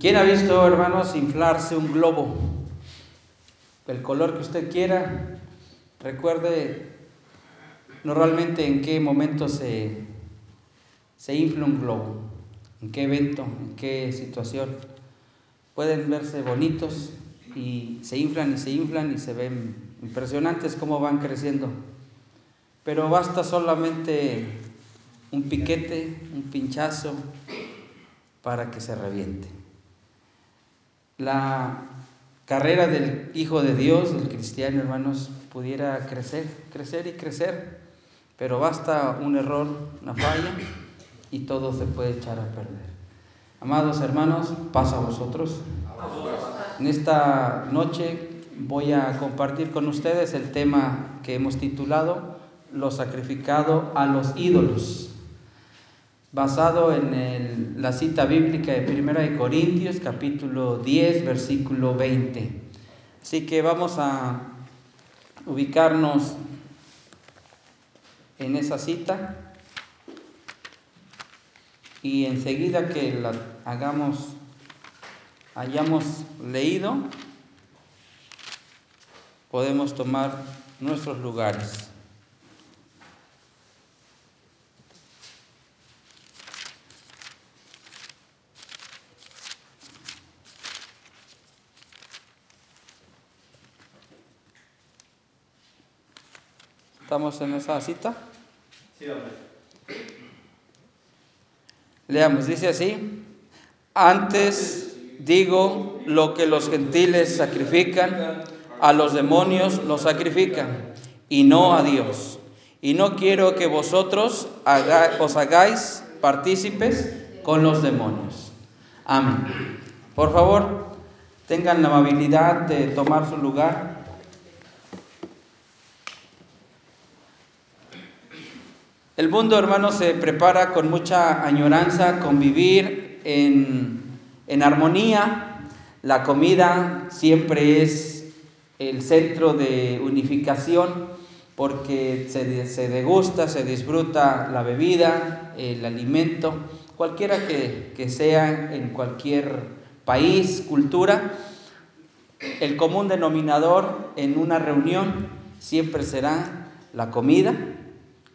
¿Quién ha visto, hermanos, inflarse un globo? El color que usted quiera. Recuerde normalmente en qué momento se, se infla un globo, en qué evento, en qué situación. Pueden verse bonitos y se inflan y se inflan y se ven impresionantes cómo van creciendo. Pero basta solamente un piquete, un pinchazo para que se reviente. La carrera del Hijo de Dios, del cristiano, hermanos, pudiera crecer, crecer y crecer, pero basta un error, una falla, y todo se puede echar a perder. Amados hermanos, paso a vosotros. En esta noche voy a compartir con ustedes el tema que hemos titulado Lo sacrificado a los ídolos basado en la cita bíblica de Primera de Corintios, capítulo 10, versículo 20. Así que vamos a ubicarnos en esa cita y enseguida que la hagamos, hayamos leído, podemos tomar nuestros lugares. ¿Estamos en esa cita? Sí, hombre. Leamos, dice así, antes digo lo que los gentiles sacrifican, a los demonios los sacrifican, y no a Dios. Y no quiero que vosotros os hagáis partícipes con los demonios. Amén. Por favor, tengan la amabilidad de tomar su lugar. El mundo, hermano, se prepara con mucha añoranza convivir en, en armonía. La comida siempre es el centro de unificación porque se, se, degusta, se disfruta la bebida, el alimento, cualquiera que, que sea en cualquier país, cultura. El común denominador en una reunión siempre será la comida,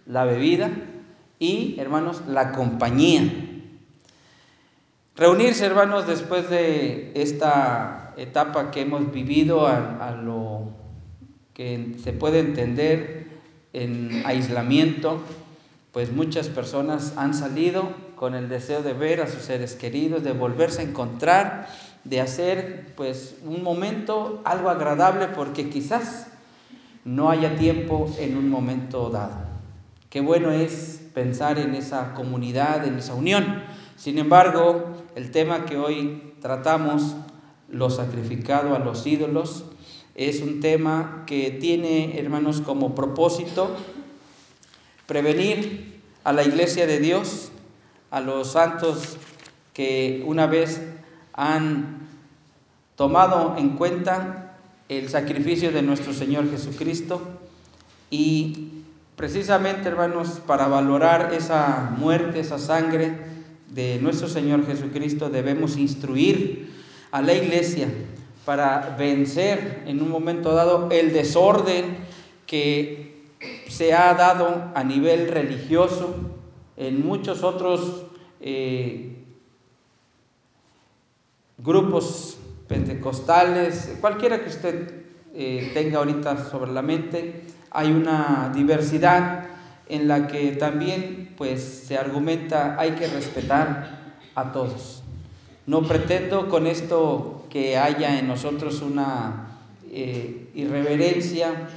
la bebida y, hermanos, la compañía. Reunirse, hermanos, después de esta etapa que hemos vivido a, lo que se puede entender en aislamiento, pues muchas personas han salido con el deseo de ver a sus seres queridos, de volverse a encontrar, de hacer pues un momento algo agradable porque quizás no haya tiempo en un momento dado. Qué bueno es pensar en esa comunidad, en esa unión. Sin embargo, el tema que hoy tratamos, lo sacrificado a los ídolos, es un tema que tiene, hermanos, como propósito prevenir a la iglesia de Dios, a los santos que una vez han tomado en cuenta el sacrificio de nuestro Señor Jesucristo y Precisamente, hermanos, para valorar esa muerte, esa sangre de nuestro Señor Jesucristo, debemos instruir a la iglesia para vencer en un momento dado el desorden que se ha dado a nivel religioso en muchos otros eh, grupos pentecostales, cualquiera que usted eh, tenga ahorita sobre la mente, hay una diversidad en la que también pues se argumenta hay que respetar a todos. No pretendo con esto que haya en nosotros una eh, irreverencia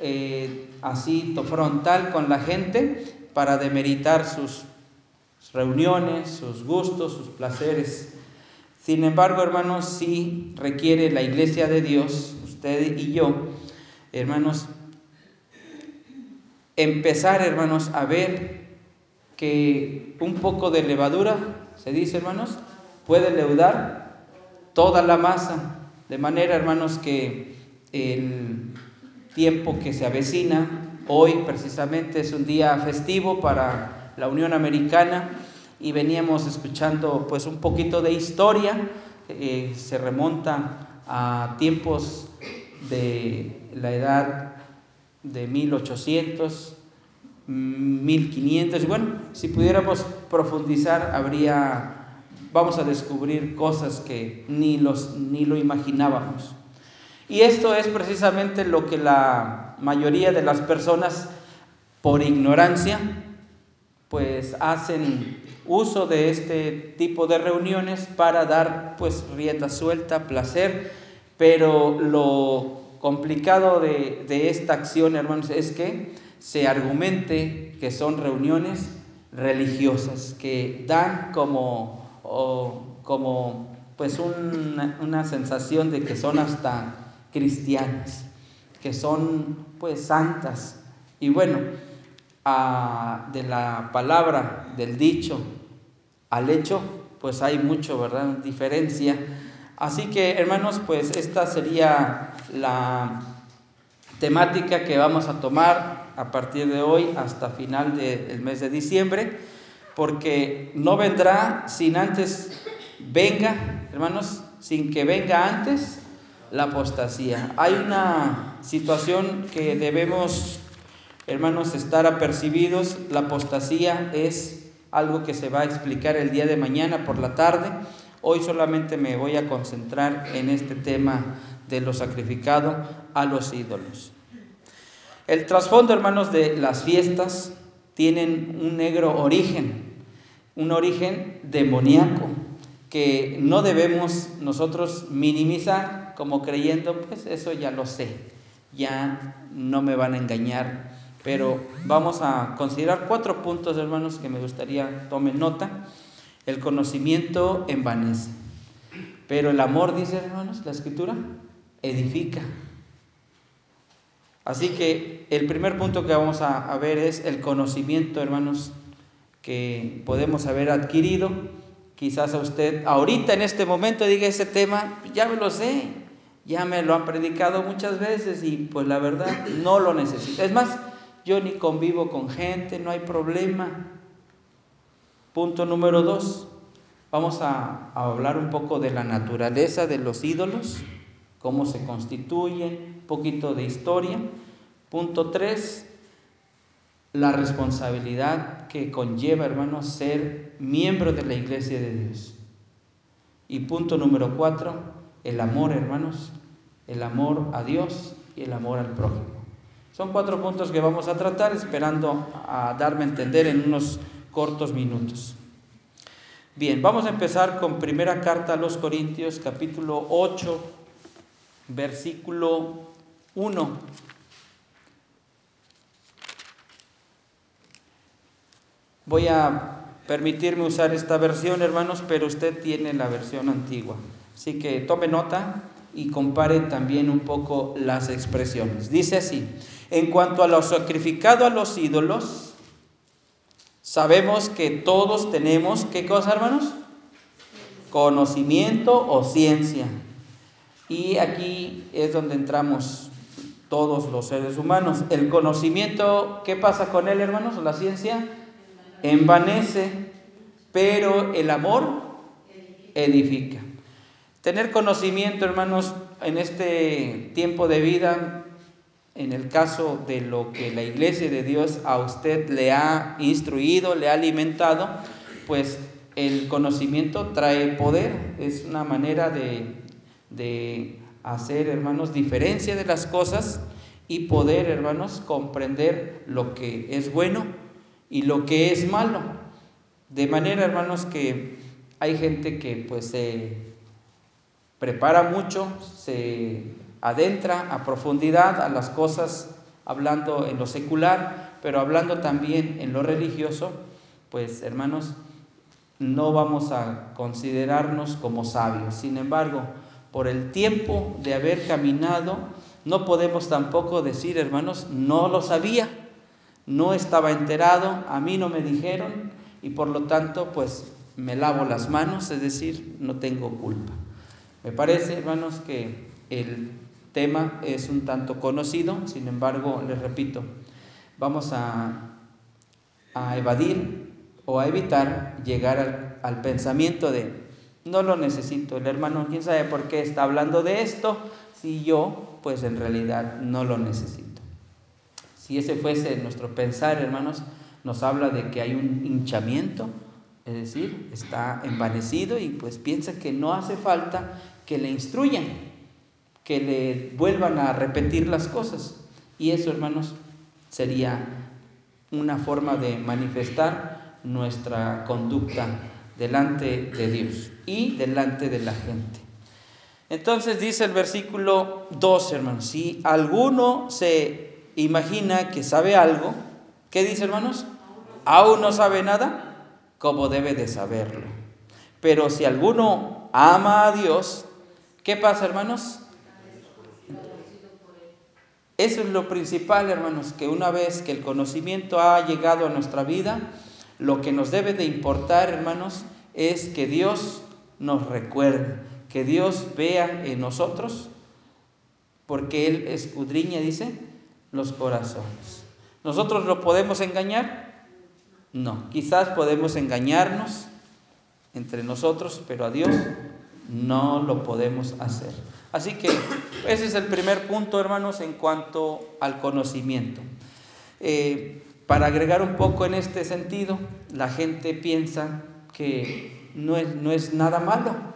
eh, así frontal con la gente para demeritar sus reuniones, sus gustos, sus placeres. Sin embargo, hermanos, sí requiere la iglesia de Dios, usted y yo, hermanos, empezar, hermanos, a ver que un poco de levadura, se dice, hermanos, puede leudar toda la masa, de manera, hermanos, que el tiempo que se avecina, hoy precisamente es un día festivo para la Unión Americana y veníamos escuchando pues un poquito de historia eh, se remonta a tiempos de la edad de 1800, 1500. Bueno, si pudiéramos profundizar, habría, vamos a descubrir cosas que ni, los, ni lo imaginábamos. Y esto es precisamente lo que la mayoría de las personas, por ignorancia, pues hacen uso de este tipo de reuniones para dar pues rienda suelta, placer, pero lo complicado de, esta acción, hermanos, es que se argumente que son reuniones religiosas, que dan como, como pues una, una sensación de que son hasta cristianas, que son pues santas. Y bueno, de la palabra, del dicho al hecho, pues hay mucho, ¿verdad? Diferencia. Así que, hermanos, pues esta sería la temática que vamos a tomar a partir de hoy hasta final del mes de diciembre, porque no vendrá sin antes venga, hermanos, sin que venga antes la apostasía. Hay una situación que debemos, hermanos, estar apercibidos. La apostasía es algo que se va a explicar el día de mañana por la tarde. Hoy solamente me voy a concentrar en este tema de lo sacrificado a los ídolos. El trasfondo, hermanos, de las fiestas tienen un negro origen, un origen demoníaco que no debemos nosotros minimizar como creyendo, pues eso ya lo sé, ya no me van a engañar. Pero vamos a considerar cuatro puntos, hermanos, que me gustaría tomen nota. El conocimiento envanece, pero el amor, dice hermanos, la escritura, edifica. Así que el primer punto que vamos a, ver es el conocimiento, hermanos, que podemos haber adquirido. Quizás a usted ahorita en este momento diga ese tema, ya me lo sé, ya me lo han predicado muchas veces y pues la verdad no lo necesito. Es más, yo ni convivo con gente, no hay problema. Punto número dos, vamos a, hablar un poco de la naturaleza de los ídolos, cómo se constituyen, poquito de historia. Punto 3, la responsabilidad que conlleva, hermanos, ser miembro de la iglesia de Dios. Y punto número 4, el amor, hermanos, el amor a Dios y el amor al prójimo. Son cuatro puntos que vamos a tratar, esperando a darme a entender en unos cortos minutos. Bien, vamos a empezar con primera carta a los Corintios, capítulo 8, versículo 1. Voy a permitirme usar esta versión, hermanos, pero usted tiene la versión antigua. Así que tome nota y compare también un poco las expresiones. Dice así, en cuanto a lo sacrificado a los ídolos, sabemos que todos tenemos, ¿qué cosa, hermanos? Conocimiento o ciencia. Y aquí es donde entramos todos los seres humanos. El conocimiento, ¿qué pasa con él, hermanos? La ciencia envanece, pero el amor edifica. Tener conocimiento, hermanos, en este tiempo de vida, en el caso de lo que la iglesia de Dios a usted le ha instruido, le ha alimentado, pues el conocimiento trae poder, es una manera de, de hacer, hermanos, diferencia de las cosas y poder, hermanos, comprender lo que es bueno y lo que es malo. De manera, hermanos, que hay gente que pues se prepara mucho, se adentra a profundidad a las cosas, hablando en lo secular, pero hablando también en lo religioso, pues hermanos, no vamos a considerarnos como sabios. Sin embargo, por el tiempo de haber caminado, no podemos tampoco decir, hermanos, no lo sabía, no estaba enterado, a mí no me dijeron y por lo tanto, pues me lavo las manos, es decir, no tengo culpa. Me parece, hermanos, que el tema es un tanto conocido, sin embargo, les repito, vamos a, evadir o a evitar llegar al, al pensamiento de no lo necesito. El hermano, quién sabe por qué está hablando de esto, si yo, pues en realidad no lo necesito. Si ese fuese nuestro pensar, hermanos, nos habla de que hay un hinchamiento, es decir, está envanecido y pues piensa que no hace falta que le instruyan, que le vuelvan a repetir las cosas. Y eso, hermanos, sería una forma de manifestar nuestra conducta delante de Dios y delante de la gente. Entonces dice el versículo 2, hermanos, si alguno se imagina que sabe algo, ¿qué dice, hermanos? Aún no sabe nada, como debe de saberlo. Pero si alguno ama a Dios, ¿qué pasa, hermanos? Eso es lo principal, hermanos, que una vez que el conocimiento ha llegado a nuestra vida, lo que nos debe de importar, hermanos, es que Dios nos recuerde, que Dios vea en nosotros, porque Él escudriña, dice, los corazones. ¿Nosotros lo podemos engañar? No, quizás podemos engañarnos entre nosotros, pero a Dios no lo podemos hacer. Así que ese es el primer punto, hermanos, en cuanto al conocimiento. Eh, para agregar un poco en este sentido, la gente piensa que no es, no es nada malo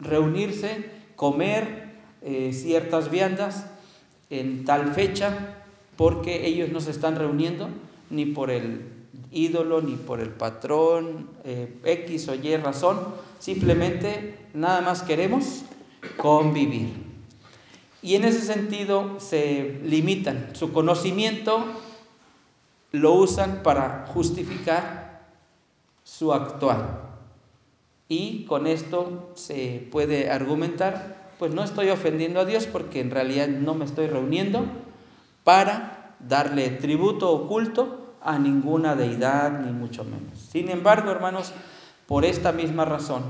reunirse, comer eh, ciertas viandas en tal fecha, porque ellos no se están reuniendo ni por el ídolo, ni por el patrón, eh, X o Y razón, simplemente nada más queremos convivir. Y en ese sentido se limitan, su conocimiento lo usan para justificar su actual. Y con esto se puede argumentar, pues no estoy ofendiendo a Dios porque en realidad no me estoy reuniendo para darle tributo oculto a ninguna deidad, ni mucho menos. Sin embargo, hermanos, por esta misma razón,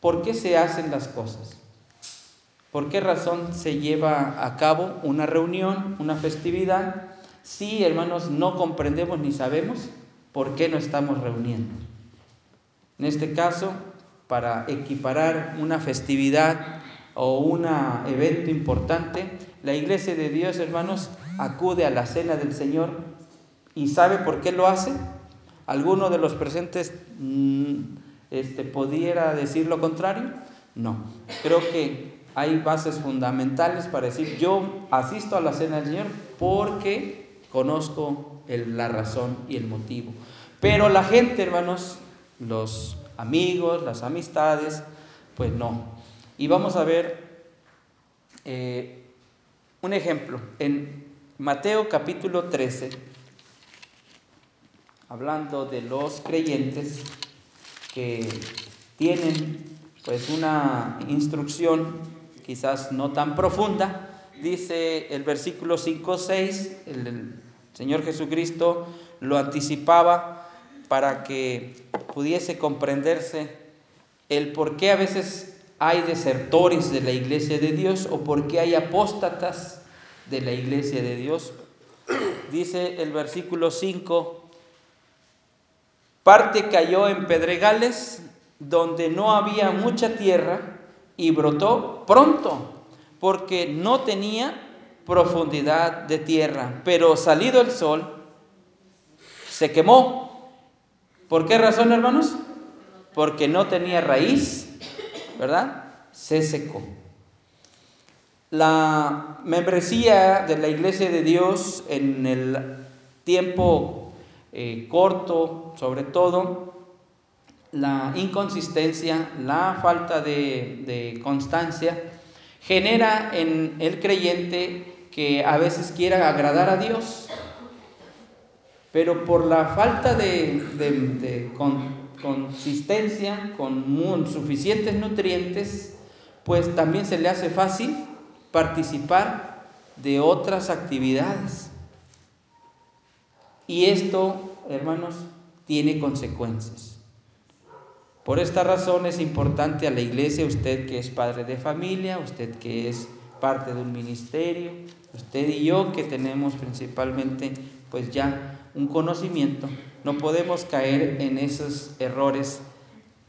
¿por qué se hacen las cosas? ¿Por qué razón se lleva a cabo una reunión, una festividad, si, hermanos, no comprendemos ni sabemos por qué no estamos reuniendo? En este caso, para equiparar una festividad o un evento importante, la iglesia de Dios, hermanos, acude a la cena del Señor y ¿sabe por qué lo hace? ¿Alguno de los presentes mm, este, pudiera decir lo contrario? No. Creo que hay bases fundamentales para decir, yo asisto a la cena del Señor porque conozco la razón y el motivo. Pero la gente, hermanos, los amigos, las amistades, pues no. Y vamos a ver eh, un ejemplo. En Mateo capítulo 13, hablando de los creyentes que tienen pues una instrucción quizás no tan profunda, dice el versículo 5, 6, el, Señor Jesucristo lo anticipaba para que pudiese comprenderse el por qué a veces hay desertores de la iglesia de Dios o por qué hay apóstatas de la iglesia de Dios. Dice el versículo 5, parte cayó en pedregales donde no había mucha tierra y brotó pronto, porque no tenía profundidad de tierra. Pero salido el sol, se quemó. ¿Por qué razón, hermanos? Porque no tenía raíz, ¿verdad? Se secó. La membresía de la iglesia de Dios en el tiempo eh, corto, sobre todo, la inconsistencia, la falta de, constancia, genera en el creyente que a veces quiera agradar a Dios, pero por la falta de, consistencia, con suficientes nutrientes, pues también se le hace fácil participar de otras actividades. Y esto, hermanos, tiene consecuencias. Por esta razón es importante a la iglesia, usted que es padre de familia, usted que es parte de un ministerio, usted y yo que tenemos principalmente pues ya un conocimiento, no podemos caer en esos errores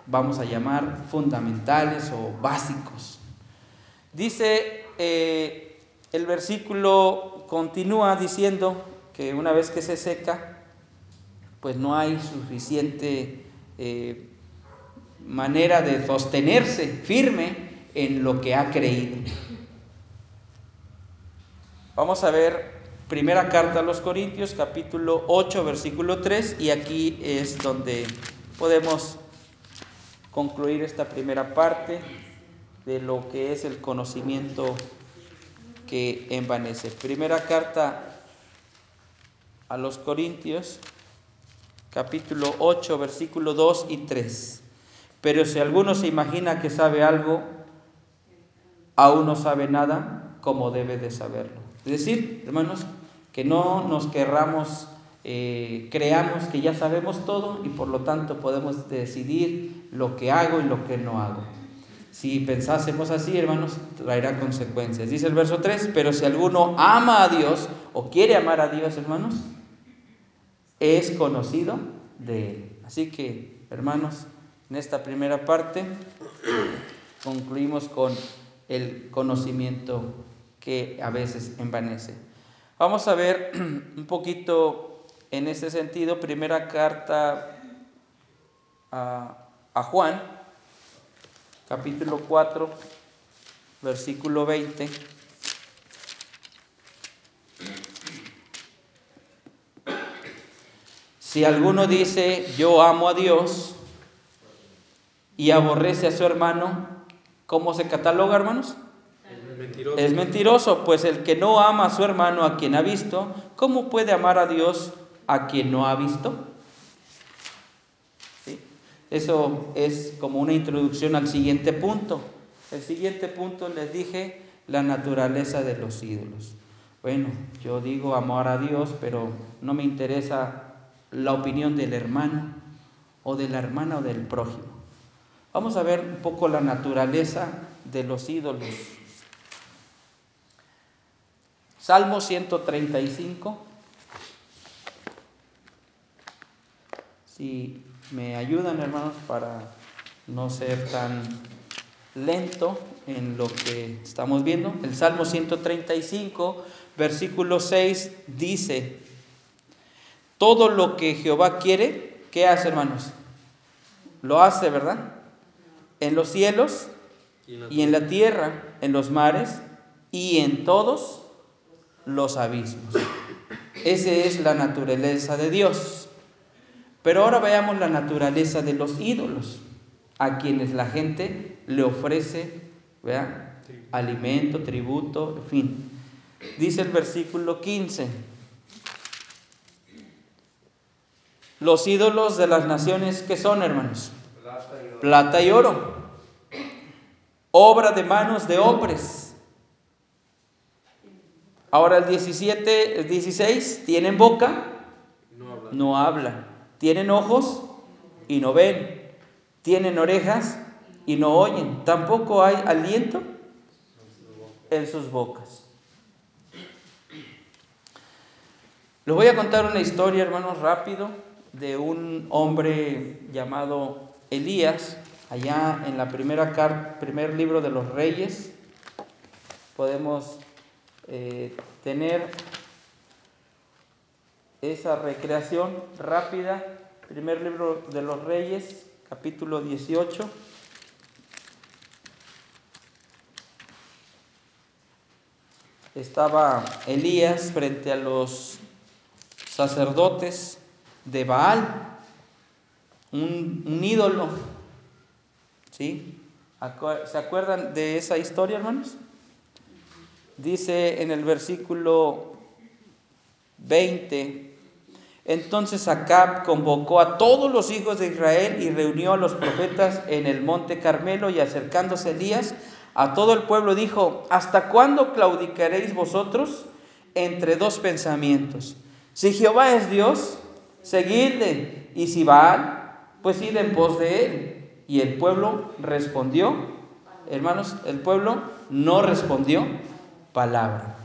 vamos a llamar fundamentales o básicos. Dice eh, el versículo, continúa diciendo que una vez que se seca, pues no hay suficiente eh, manera de sostenerse firme en lo que ha creído. Vamos a ver primera carta a los Corintios, capítulo 8, versículo 3, y aquí es donde podemos concluir esta primera parte de lo que es el conocimiento que envanece. Primera carta a los Corintios, capítulo 8, versículo 2 y 3. Pero si alguno se imagina que sabe algo, aún no sabe nada como debe de saberlo. Es decir, hermanos, que no nos querramos, eh, creamos que ya sabemos todo y por lo tanto podemos decidir lo que hago y lo que no hago. Si pensásemos así, hermanos, traerá consecuencias. Dice el verso 3, pero si alguno ama a Dios o quiere amar a Dios, hermanos, es conocido de Él. Así que, hermanos, en esta primera parte concluimos con el conocimiento que a veces envanece. Vamos a ver un poquito en ese sentido, primera carta a, a Juan, capítulo 4, versículo 20. Si alguno dice, yo amo a Dios y aborrece a su hermano, ¿cómo se cataloga, hermanos? Es mentiroso. pues el que no ama a su hermano a quien ha visto, ¿cómo puede amar a Dios a quien no ha visto? Eso es como una introducción al siguiente punto. El siguiente punto les dije la naturaleza de los ídolos. Bueno, yo digo amar a Dios, pero no me interesa la opinión del hermano o de la hermana o del prójimo. Vamos a ver un poco la naturaleza de los ídolos. Salmo 135. Si me ayudan hermanos para no ser tan lento en lo que estamos viendo. El Salmo 135, versículo 6 dice, todo lo que Jehová quiere, ¿qué hace, hermanos? Lo hace, ¿verdad? En los cielos y en la tierra, en los mares y en todos los abismos. Esa es la naturaleza de Dios. Pero ahora veamos la naturaleza de los ídolos, a quienes la gente le ofrece ¿verdad? alimento, tributo, en fin. Dice el versículo 15. Los ídolos de las naciones, ¿qué son, hermanos? Plata y oro. Obra de manos de hombres. Ahora el 17, el 16, tienen boca, no hablan. Tienen ojos y no ven. Tienen orejas y no oyen. Tampoco hay aliento en sus bocas. Les voy a contar una historia, hermanos, rápido de un hombre llamado Elías, allá en la primera carta, primer libro de los reyes, podemos eh, tener esa recreación rápida, primer libro de los reyes, capítulo 18. Estaba Elías frente a los sacerdotes de Baal, un, ídolo. ¿Sí? ¿Se acuerdan de esa historia, hermanos? Dice en el versículo 20, entonces Acab convocó a todos los hijos de Israel y reunió a los profetas en el monte Carmelo y acercándose Elías a todo el pueblo dijo, ¿hasta cuándo claudicaréis vosotros entre dos pensamientos? Si Jehová es Dios, seguidle, y si Baal, pues id en pos de él. Y el pueblo respondió, hermanos, el pueblo no respondió palabra.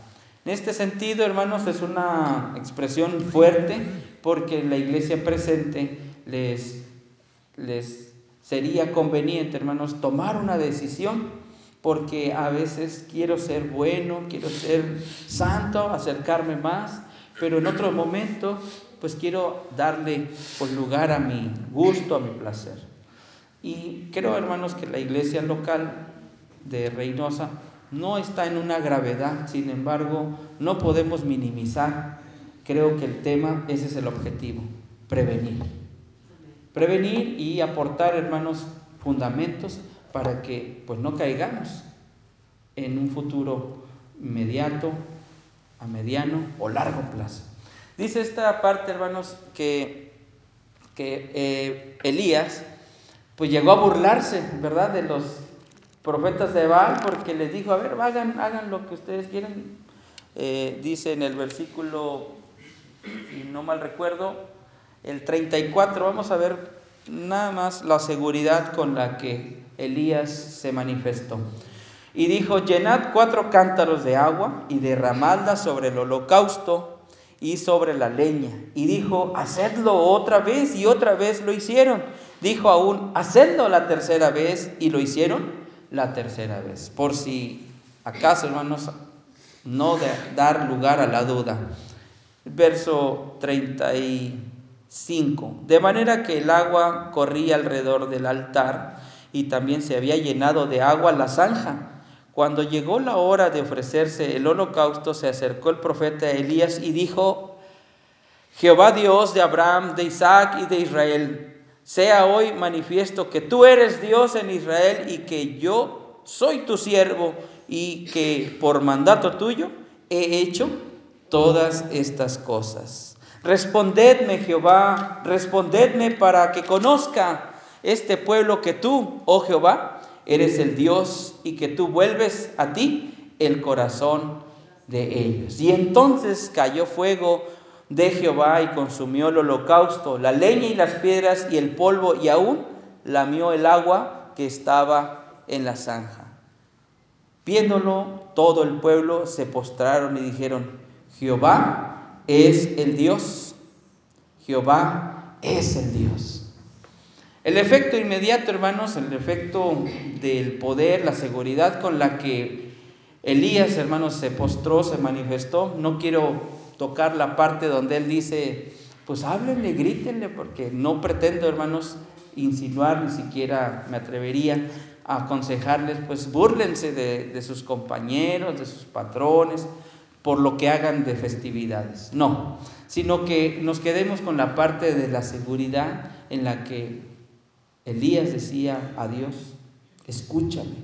En este sentido, hermanos, es una expresión fuerte porque la iglesia presente les, les sería conveniente, hermanos, tomar una decisión, porque a veces quiero ser bueno, quiero ser santo, acercarme más, pero en otro momento, pues quiero darle pues, lugar a mi gusto, a mi placer. Y creo, hermanos, que la iglesia local de Reynosa no está en una gravedad, sin embargo, no podemos minimizar. Creo que el tema, ese es el objetivo, prevenir. Prevenir y aportar, hermanos, fundamentos para que pues no caigamos en un futuro inmediato, a mediano o largo plazo. Dice esta parte, hermanos, que, que eh, Elías pues llegó a burlarse, ¿verdad?, de los profetas de Baal, porque les dijo, a ver, hagan, hagan lo que ustedes quieran. Eh, dice en el versículo, si no mal recuerdo, el 34, vamos a ver nada más la seguridad con la que Elías se manifestó. Y dijo, llenad cuatro cántaros de agua y derramadla sobre el holocausto y sobre la leña. Y dijo, hacedlo otra vez y otra vez lo hicieron. Dijo aún, hacedlo la tercera vez y lo hicieron la tercera vez. Por si acaso, hermanos, no dar lugar a la duda. Verso 35. De manera que el agua corría alrededor del altar y también se había llenado de agua la zanja. Cuando llegó la hora de ofrecerse el holocausto, se acercó el profeta Elías y dijo, Jehová Dios de Abraham, de Isaac y de Israel, sea hoy manifiesto que tú eres Dios en Israel y que yo soy tu siervo y que por mandato tuyo he hecho todas estas cosas. Respondedme, Jehová, respondedme para que conozca este pueblo que tú, oh Jehová, eres el Dios y que tú vuelves a ti el corazón de ellos. Y entonces cayó fuego de Jehová y consumió el holocausto, la leña y las piedras y el polvo y aún lamió el agua que estaba en la zanja. Viéndolo, todo el pueblo se postraron y dijeron, Jehová es el Dios, Jehová es el Dios. El efecto inmediato, hermanos, el efecto del poder, la seguridad con la que Elías, hermanos, se postró, se manifestó, no quiero tocar la parte donde él dice, pues háblenle, grítenle, porque no pretendo, hermanos, insinuar, ni siquiera me atrevería a aconsejarles, pues búrlense de, de sus compañeros, de sus patrones, por lo que hagan de festividades. No, sino que nos quedemos con la parte de la seguridad en la que Elías decía a Dios, escúchame,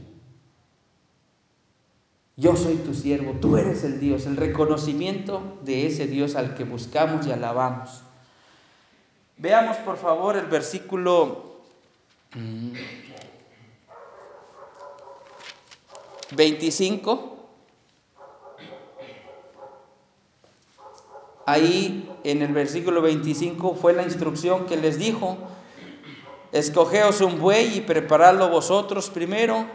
yo soy tu siervo, tú eres el Dios, el reconocimiento de ese Dios al que buscamos y alabamos. Veamos por favor el versículo 25. Mm, Ahí en el versículo 25 fue la instrucción que les dijo, escogeos un buey y preparadlo vosotros primero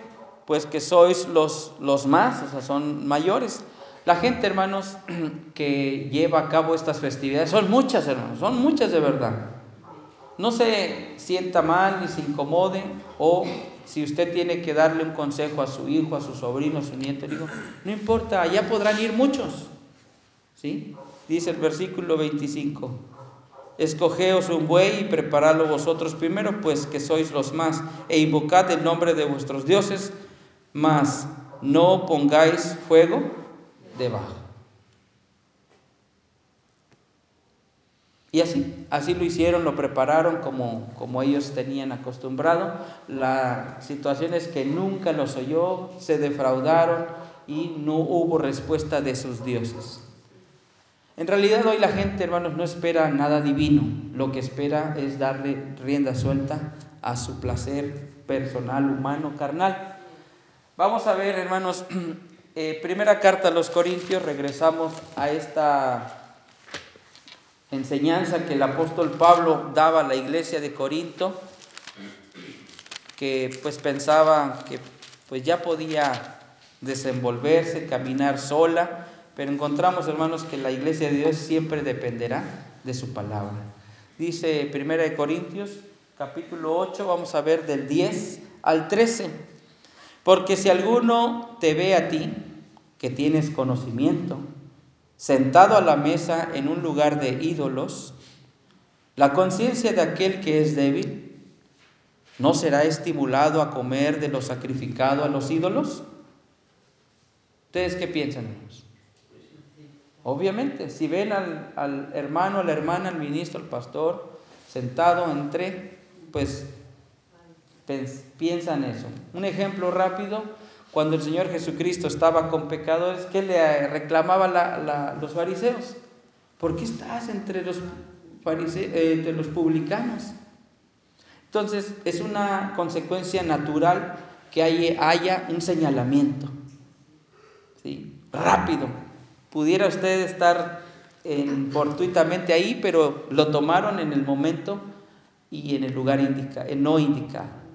pues que sois los, los más, o sea, son mayores. La gente, hermanos, que lleva a cabo estas festividades, son muchas, hermanos, son muchas de verdad. No se sienta mal ni se incomode, o si usted tiene que darle un consejo a su hijo, a su sobrino, a su nieto, digo, no importa, allá podrán ir muchos. ¿Sí? Dice el versículo 25. Escogeos un buey y preparadlo vosotros primero, pues que sois los más, e invocad el nombre de vuestros dioses mas no pongáis fuego debajo. Y así, así lo hicieron, lo prepararon como, como ellos tenían acostumbrado. La situación es que nunca los oyó, se defraudaron y no hubo respuesta de sus dioses. En realidad hoy la gente, hermanos, no espera nada divino. Lo que espera es darle rienda suelta a su placer personal, humano, carnal. Vamos a ver, hermanos, eh, primera carta a los Corintios, regresamos a esta enseñanza que el apóstol Pablo daba a la iglesia de Corinto, que pues pensaba que pues ya podía desenvolverse, caminar sola, pero encontramos, hermanos, que la iglesia de Dios siempre dependerá de su palabra. Dice Primera de Corintios capítulo 8, vamos a ver del 10 al 13. Porque si alguno te ve a ti, que tienes conocimiento, sentado a la mesa en un lugar de ídolos, la conciencia de aquel que es débil no será estimulado a comer de lo sacrificado a los ídolos. ¿Ustedes qué piensan, Obviamente, si ven al, al hermano, a la hermana, al ministro, al pastor, sentado entre, pues piensan eso. Un ejemplo rápido, cuando el Señor Jesucristo estaba con pecadores, ¿qué le reclamaba los fariseos? ¿Por qué estás entre los, eh, entre los publicanos? Entonces es una consecuencia natural que haya, un señalamiento. ¿sí? Rápido. Pudiera usted estar en, fortuitamente ahí, pero lo tomaron en el momento y en el lugar indica, no indicado.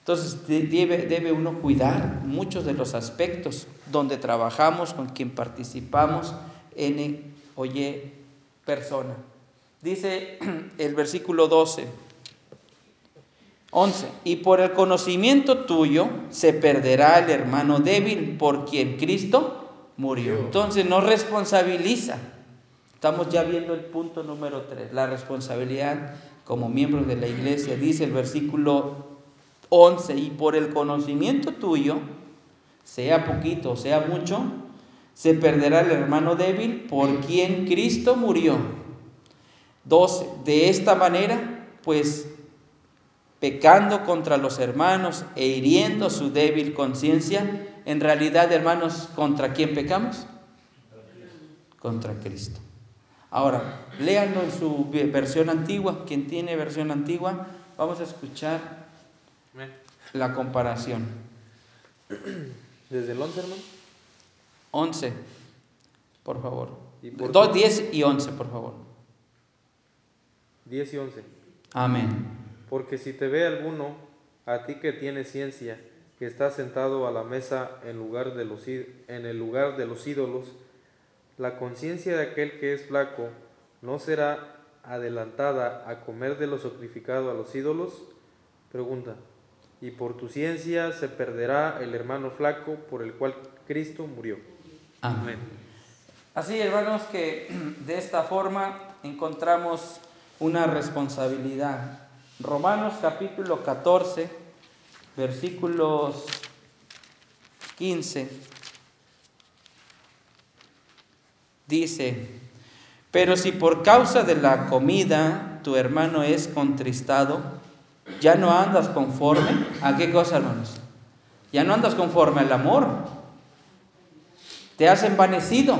Entonces debe, uno cuidar muchos de los aspectos donde trabajamos, con quien participamos, en oye persona. Dice el versículo 12, 11, y por el conocimiento tuyo se perderá el hermano débil por quien Cristo murió. Entonces no responsabiliza. Estamos ya viendo el punto número 3, la responsabilidad como miembros de la iglesia. Dice el versículo 11, y por el conocimiento tuyo, sea poquito, sea mucho, se perderá el hermano débil por quien Cristo murió. 12. De esta manera, pues pecando contra los hermanos e hiriendo su débil conciencia, en realidad, hermanos, ¿contra quién pecamos? Contra Cristo. Ahora, léanlo en su versión antigua. Quien tiene versión antigua, vamos a escuchar la comparación. ¿Desde el 11, hermano? 11, por favor. 2, 10 y 11, por favor. 10 y 11. Amén. Porque si te ve alguno, a ti que tienes ciencia, que está sentado a la mesa en, lugar de los, en el lugar de los ídolos, la conciencia de aquel que es flaco no será adelantada a comer de lo sacrificado a los ídolos? Pregunta y por tu ciencia se perderá el hermano flaco por el cual Cristo murió. Amén. Así, hermanos, que de esta forma encontramos una responsabilidad. Romanos capítulo 14, versículos 15, dice, pero si por causa de la comida tu hermano es contristado, ya no andas conforme a qué cosa, hermanos. Ya no andas conforme al amor. Te has envanecido.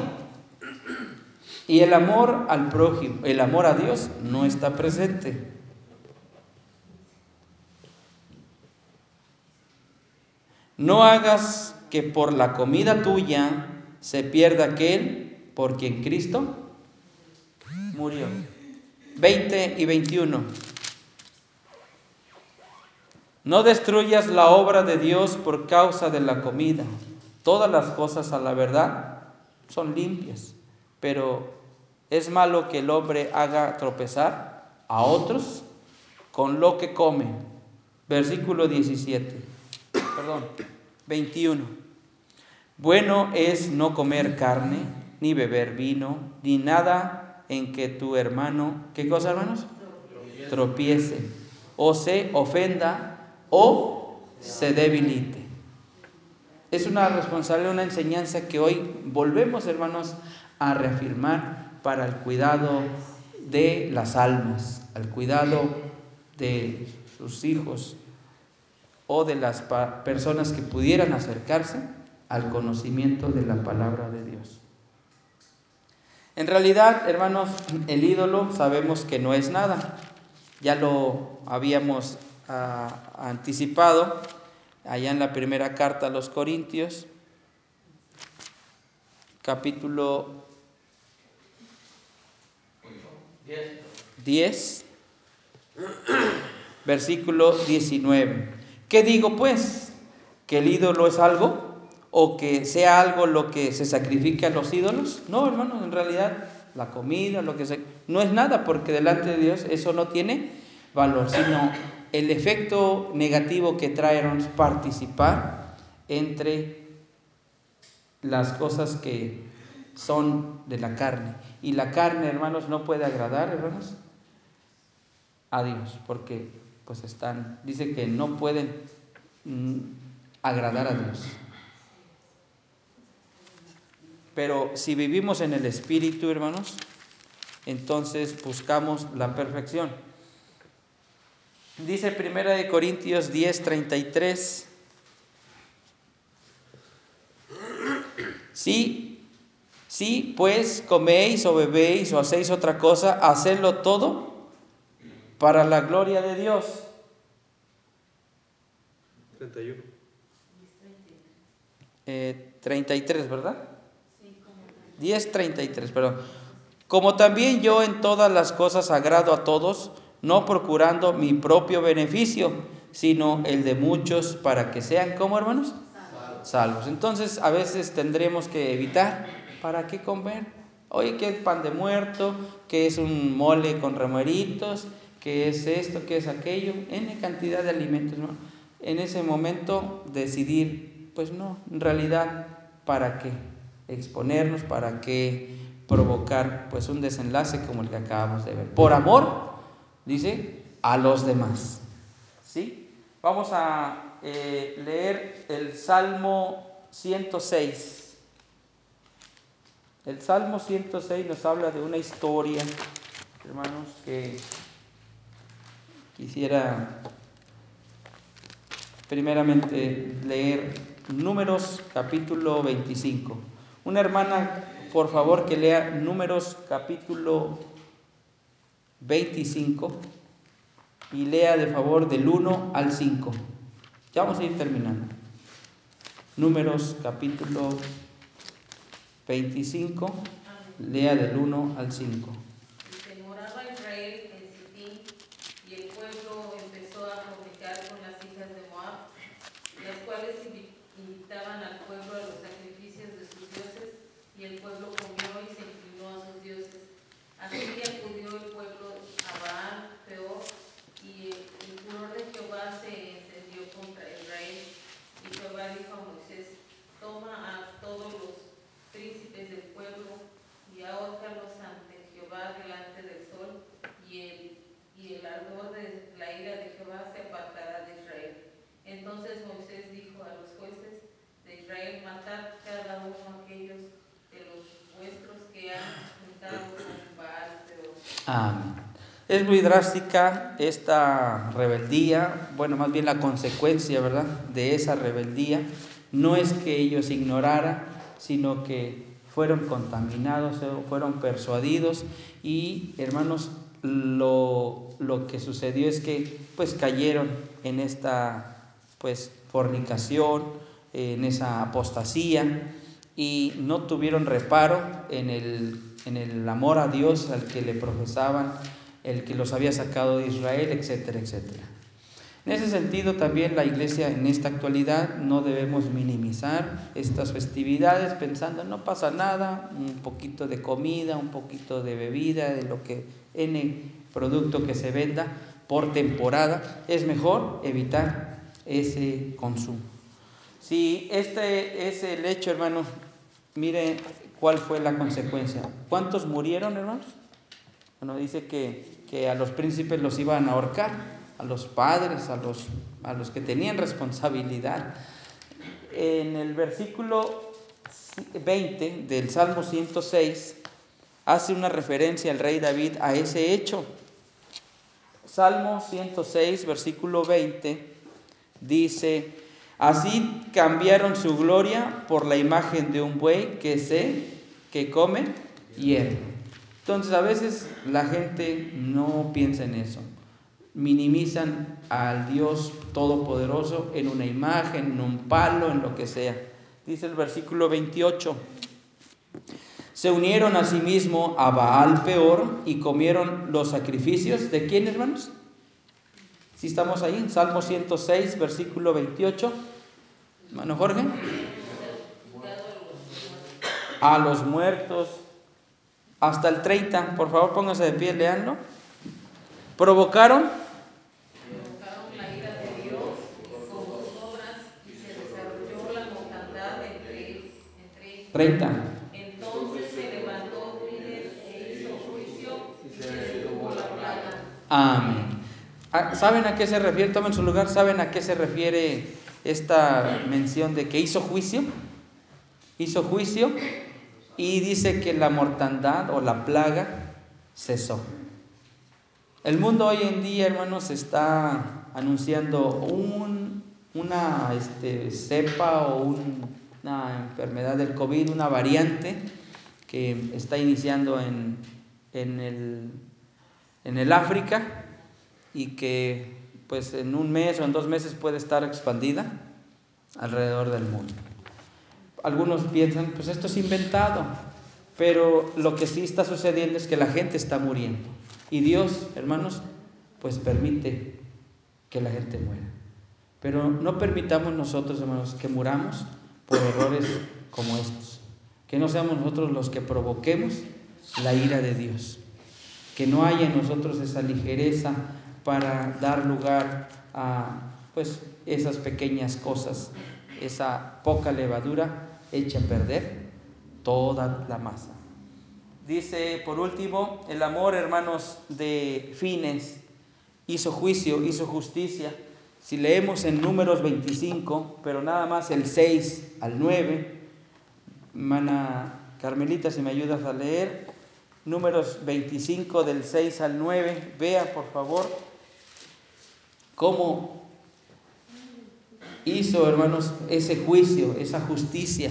Y el amor al prójimo, el amor a Dios no está presente. No hagas que por la comida tuya se pierda aquel por quien Cristo murió. 20 y 21. No destruyas la obra de Dios por causa de la comida. Todas las cosas a la verdad son limpias, pero es malo que el hombre haga tropezar a otros con lo que come. Versículo 17. Perdón, 21. Bueno es no comer carne, ni beber vino, ni nada en que tu hermano, ¿qué cosa hermanos? Tropiece o se ofenda o se debilite. Es una responsabilidad, una enseñanza que hoy volvemos, hermanos, a reafirmar para el cuidado de las almas, al cuidado de sus hijos o de las personas que pudieran acercarse al conocimiento de la palabra de Dios. En realidad, hermanos, el ídolo sabemos que no es nada. Ya lo habíamos anticipado allá en la primera carta a los Corintios, capítulo 10, versículo 19. ¿Qué digo pues? ¿Que el ídolo es algo? ¿O que sea algo lo que se sacrifique a los ídolos? No, hermanos, en realidad la comida, lo que sea, no es nada porque delante de Dios eso no tiene valor, sino el efecto negativo que trae participar entre las cosas que son de la carne. Y la carne, hermanos, no puede agradar, hermanos, a Dios, porque pues están, dice que no pueden mm, agradar a Dios. Pero si vivimos en el Espíritu, hermanos, entonces buscamos la perfección. Dice Primera de Corintios 10, 33. Sí, sí, pues coméis o bebéis o hacéis otra cosa, hacedlo todo para la gloria de Dios. 31. 33, ¿verdad? 10.33, perdón. Como también yo en todas las cosas agrado a todos, no procurando mi propio beneficio, sino el de muchos para que sean, como hermanos? Salvos. Entonces a veces tendremos que evitar, ¿para qué comer? Oye, ¿qué es pan de muerto? ¿Qué es un mole con remeritos? ¿Qué es esto? ¿Qué es aquello? N cantidad de alimentos. En ese momento decidir, pues no, en realidad, ¿para qué? exponernos, para que provocar pues un desenlace como el que acabamos de ver. Por amor, dice, a los demás. ¿Sí? Vamos a eh, leer el Salmo 106. El Salmo 106 nos habla de una historia, hermanos, que quisiera primeramente leer Números capítulo 25. Una hermana, por favor, que lea números capítulo 25 y lea de favor del 1 al 5. Ya vamos a ir terminando. Números capítulo 25, lea del 1 al 5. Es muy drástica esta rebeldía, bueno, más bien la consecuencia, ¿verdad?, de esa rebeldía. No es que ellos ignoraran, sino que fueron contaminados, fueron persuadidos y, hermanos, lo, lo que sucedió es que pues cayeron en esta pues fornicación, en esa apostasía y no tuvieron reparo en el, en el amor a Dios al que le profesaban el que los había sacado de Israel, etcétera, etcétera. En ese sentido, también la iglesia en esta actualidad no debemos minimizar estas festividades pensando no pasa nada, un poquito de comida, un poquito de bebida, de lo que N producto que se venda por temporada, es mejor evitar ese consumo. Si este es el hecho, hermanos, mire cuál fue la consecuencia. ¿Cuántos murieron, hermanos? Bueno, dice que, a los príncipes los iban a ahorcar, a los padres, a los, a los que tenían responsabilidad. En el versículo 20 del Salmo 106 hace una referencia al rey David a ese hecho. Salmo 106, versículo 20, dice, así cambiaron su gloria por la imagen de un buey que se, que come hierro. Entonces a veces la gente no piensa en eso. Minimizan al Dios Todopoderoso en una imagen, en un palo, en lo que sea. Dice el versículo 28. Se unieron a sí a Baal peor y comieron los sacrificios de quién, hermanos? Si estamos ahí, en Salmo 106, versículo 28. Hermano Jorge. A los muertos hasta el 30, por favor pónganse de pie, leanlo, provocaron Treinta. Entonces se levantó Pides e hizo juicio y se detuvo la plaga. Amén. Ah, ¿Saben a qué se refiere? Tomen su lugar. ¿Saben a qué se refiere esta mención de que hizo juicio? Hizo juicio y dice que la mortandad o la plaga cesó. El mundo hoy en día, hermanos, está anunciando un, una este, cepa o un, una enfermedad del COVID, una variante que está iniciando en, en, el, en el África y que pues en un mes o en dos meses puede estar expandida alrededor del mundo. Algunos piensan, pues esto es inventado, pero lo que sí está sucediendo es que la gente está muriendo. Y Dios, hermanos, pues permite que la gente muera. Pero no permitamos nosotros, hermanos, que muramos por errores como estos. Que no seamos nosotros los que provoquemos la ira de Dios. Que no haya en nosotros esa ligereza para dar lugar a pues esas pequeñas cosas, esa poca levadura echa a perder toda la masa. Dice por último, el amor, hermanos, de fines hizo juicio, hizo justicia. Si leemos en números 25, pero nada más el 6 al 9, hermana Carmelita, si me ayudas a leer, números 25 del 6 al 9, vea por favor cómo hizo, hermanos, ese juicio, esa justicia.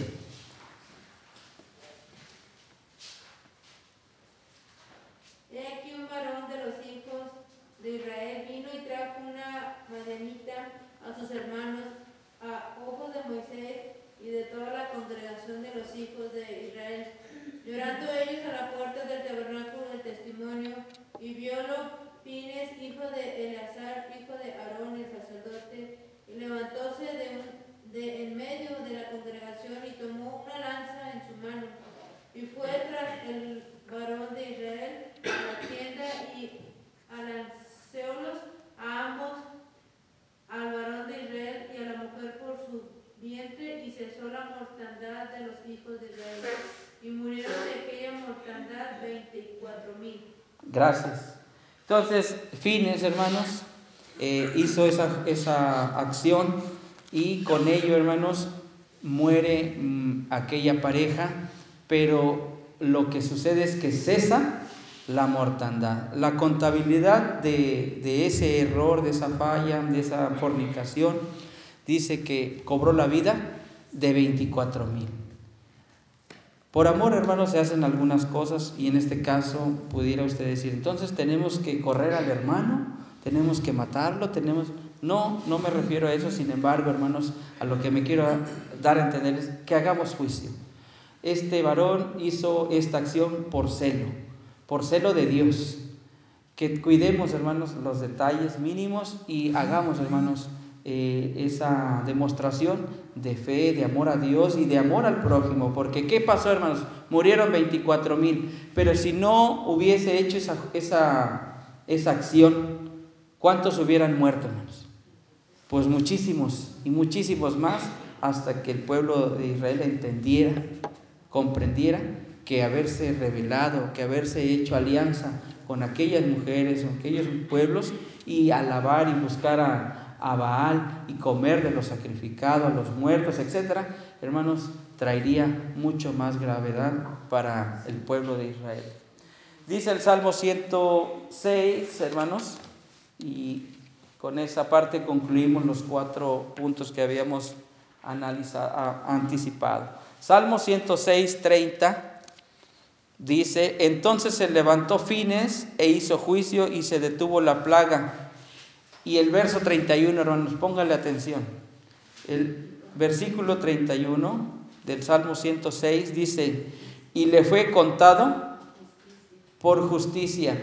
He aquí un varón de los hijos de Israel vino y trajo una madenita a sus hermanos a ojos de Moisés y de toda la congregación de los hijos de Israel, llorando ellos a la puerta del tabernáculo del testimonio, y viólo Pines, hijo de Eleazar, hijo de Aarón el sacerdote, y levantóse de, un- de en medio de la congregación y tomó una lanza en su mano, y fue tras el varón de Israel a la tienda y alanceólos a ambos, al varón de Israel y a la mujer por su vientre, y cesó la mortandad de los hijos de Israel. Y murieron de aquella mortandad veinticuatro mil. Gracias. Entonces, Fines, hermanos, eh, hizo esa, esa acción y con ello, hermanos, muere mm, aquella pareja, pero lo que sucede es que cesa la mortandad. La contabilidad de, de ese error, de esa falla, de esa fornicación, dice que cobró la vida de 24 mil. Por amor, hermanos, se hacen algunas cosas y en este caso pudiera usted decir, entonces tenemos que correr al hermano, tenemos que matarlo, tenemos... No, no me refiero a eso, sin embargo, hermanos, a lo que me quiero dar a entender es que hagamos juicio. Este varón hizo esta acción por celo, por celo de Dios. Que cuidemos, hermanos, los detalles mínimos y hagamos, hermanos, eh, esa demostración de fe, de amor a Dios y de amor al prójimo. Porque ¿qué pasó, hermanos? Murieron 24 mil. Pero si no hubiese hecho esa, esa, esa acción, ¿cuántos hubieran muerto, hermanos? Pues muchísimos y muchísimos más hasta que el pueblo de Israel entendiera, comprendiera que haberse revelado, que haberse hecho alianza con aquellas mujeres, con aquellos pueblos y alabar y buscar a, Baal y comer de lo sacrificado, a los muertos, etcétera, hermanos, traería mucho más gravedad para el pueblo de Israel. Dice el Salmo 106, hermanos, y con esa parte concluimos los cuatro puntos que habíamos analizado, anticipado. Salmo 106, 30 dice, entonces se levantó Fines e hizo juicio y se detuvo la plaga. Y el verso 31, hermanos, póngale atención. El versículo 31 del Salmo 106 dice, y le fue contado por justicia,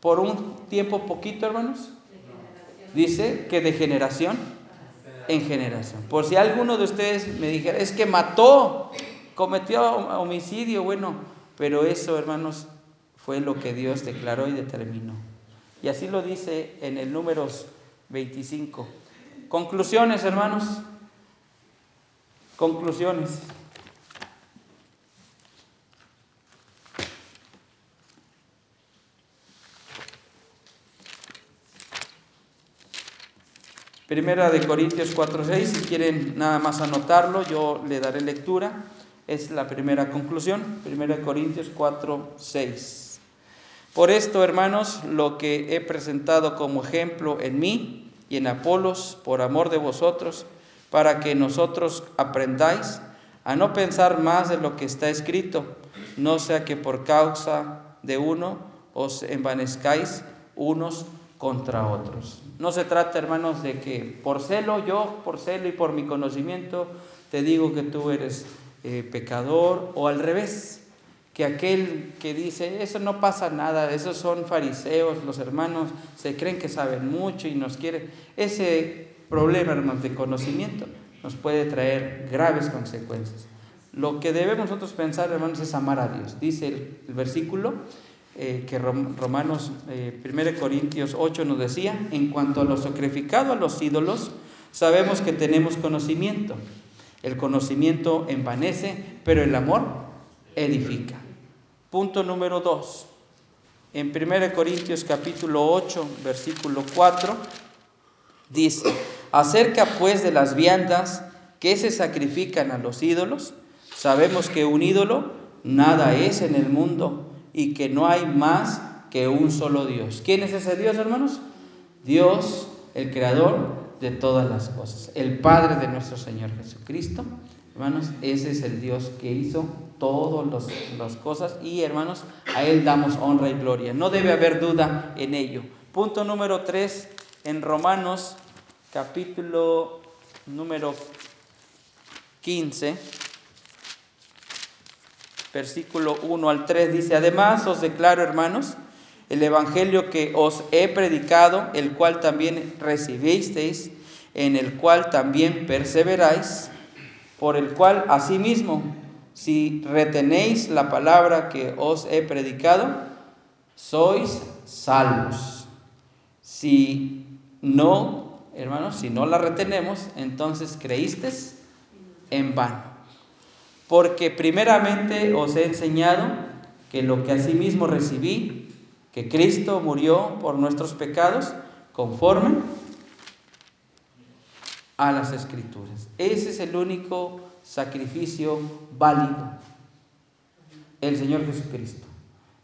por un tiempo poquito, hermanos. Dice que de generación en generación. Por si alguno de ustedes me dijera, es que mató, cometió homicidio, bueno, pero eso, hermanos, fue lo que Dios declaró y determinó. Y así lo dice en el números 25. Conclusiones, hermanos. Conclusiones. Primera de Corintios 4.6, si quieren nada más anotarlo, yo le daré lectura. Es la primera conclusión. Primera de Corintios 4.6. Por esto, hermanos, lo que he presentado como ejemplo en mí y en Apolos, por amor de vosotros, para que nosotros aprendáis a no pensar más de lo que está escrito, no sea que por causa de uno os envanezcáis unos contra otros. No se trata, hermanos, de que por celo, yo por celo y por mi conocimiento, te digo que tú eres eh, pecador, o al revés, que aquel que dice, eso no pasa nada, esos son fariseos, los hermanos se creen que saben mucho y nos quieren. Ese problema, hermanos, de conocimiento nos puede traer graves consecuencias. Lo que debemos nosotros pensar, hermanos, es amar a Dios. Dice el, el versículo, eh, que Romanos, eh, 1 Corintios 8 nos decía, en cuanto a lo sacrificado a los ídolos, sabemos que tenemos conocimiento. El conocimiento envanece, pero el amor edifica. Punto número 2. En 1 Corintios capítulo 8, versículo 4, dice, acerca pues de las viandas que se sacrifican a los ídolos, sabemos que un ídolo nada es en el mundo y que no hay más que un solo Dios. ¿Quién es ese Dios, hermanos? Dios, el creador de todas las cosas, el Padre de nuestro Señor Jesucristo. Hermanos, ese es el Dios que hizo todas las cosas y hermanos, a Él damos honra y gloria. No debe haber duda en ello. Punto número 3, en Romanos capítulo número 15 versículo 1 al 3 dice, además os declaro, hermanos, el Evangelio que os he predicado, el cual también recibisteis, en el cual también perseveráis, por el cual asimismo, si retenéis la palabra que os he predicado, sois salvos. Si no, hermanos, si no la retenemos, entonces creísteis en vano porque primeramente os he enseñado que lo que asimismo recibí, que Cristo murió por nuestros pecados, conforme a las escrituras. Ese es el único sacrificio válido, el Señor Jesucristo.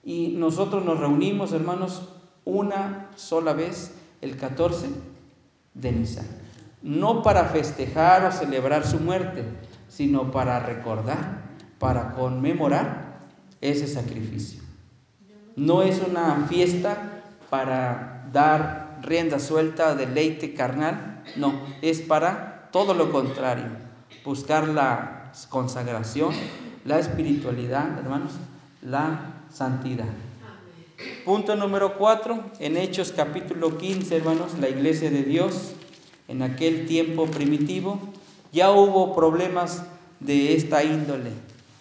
Y nosotros nos reunimos, hermanos, una sola vez el 14 de Nisan. No para festejar o celebrar su muerte, sino para recordar, para conmemorar ese sacrificio. No es una fiesta para dar rienda suelta, deleite carnal, no, es para todo lo contrario, buscar la consagración, la espiritualidad, hermanos, la santidad. Punto número 4, en Hechos capítulo 15, hermanos, la iglesia de Dios en aquel tiempo primitivo ya hubo problemas de esta índole,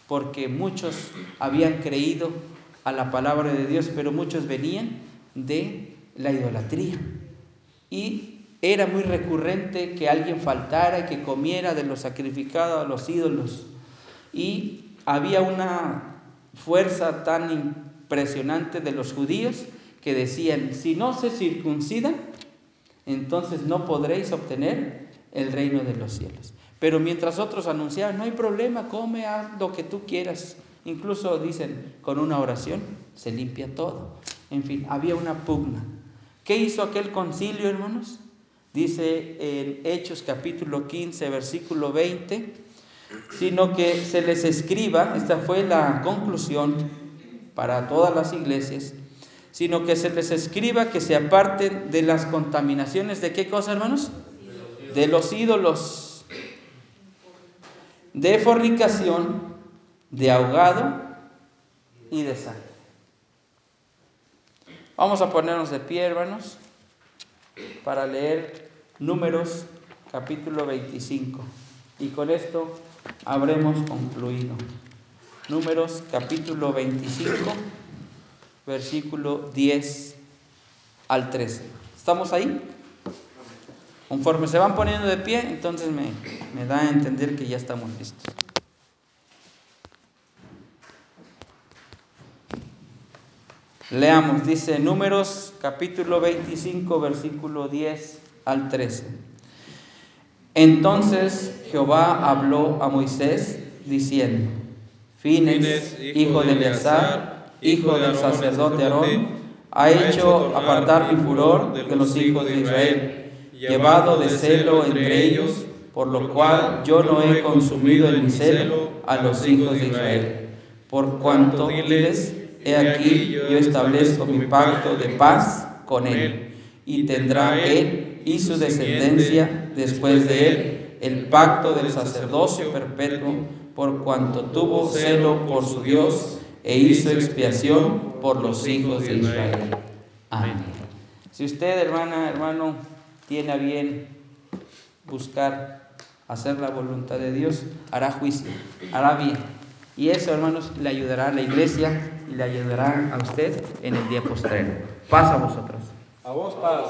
porque muchos habían creído a la palabra de Dios, pero muchos venían de la idolatría. Y era muy recurrente que alguien faltara y que comiera de lo sacrificado a los ídolos. Y había una fuerza tan impresionante de los judíos que decían, si no se circuncidan, entonces no podréis obtener el reino de los cielos. Pero mientras otros anunciaban, no hay problema, come, haz lo que tú quieras. Incluso dicen, con una oración se limpia todo. En fin, había una pugna. ¿Qué hizo aquel concilio, hermanos? Dice en Hechos capítulo 15, versículo 20, sino que se les escriba, esta fue la conclusión para todas las iglesias, sino que se les escriba que se aparten de las contaminaciones de qué cosa, hermanos? De los ídolos de fornicación, de ahogado y de sangre. Vamos a ponernos de pie, hermanos, para leer números capítulo 25. Y con esto habremos concluido. Números capítulo 25, versículo 10 al 13. ¿Estamos ahí? Conforme se van poniendo de pie, entonces me, me da a entender que ya estamos listos. Leamos, dice Números capítulo 25, versículo 10 al 13. Entonces Jehová habló a Moisés diciendo, Fines, hijo de Eleazar, hijo del sacerdote Aarón, ha hecho apartar mi furor de los hijos de Israel, llevado de celo entre ellos, por lo cual yo no he consumido en mi celo a los hijos de Israel. Por cuanto diles, he aquí yo establezco mi pacto de paz con él, y tendrá él y su descendencia después de él el pacto del sacerdocio perpetuo, por cuanto tuvo celo por su Dios e hizo expiación por los hijos de Israel. Amén. Si usted, hermana, hermano, tiene a bien buscar hacer la voluntad de Dios, hará juicio, hará bien. Y eso, hermanos, le ayudará a la iglesia y le ayudará a usted en el día postrero. Paz a vosotros. A vos, paz.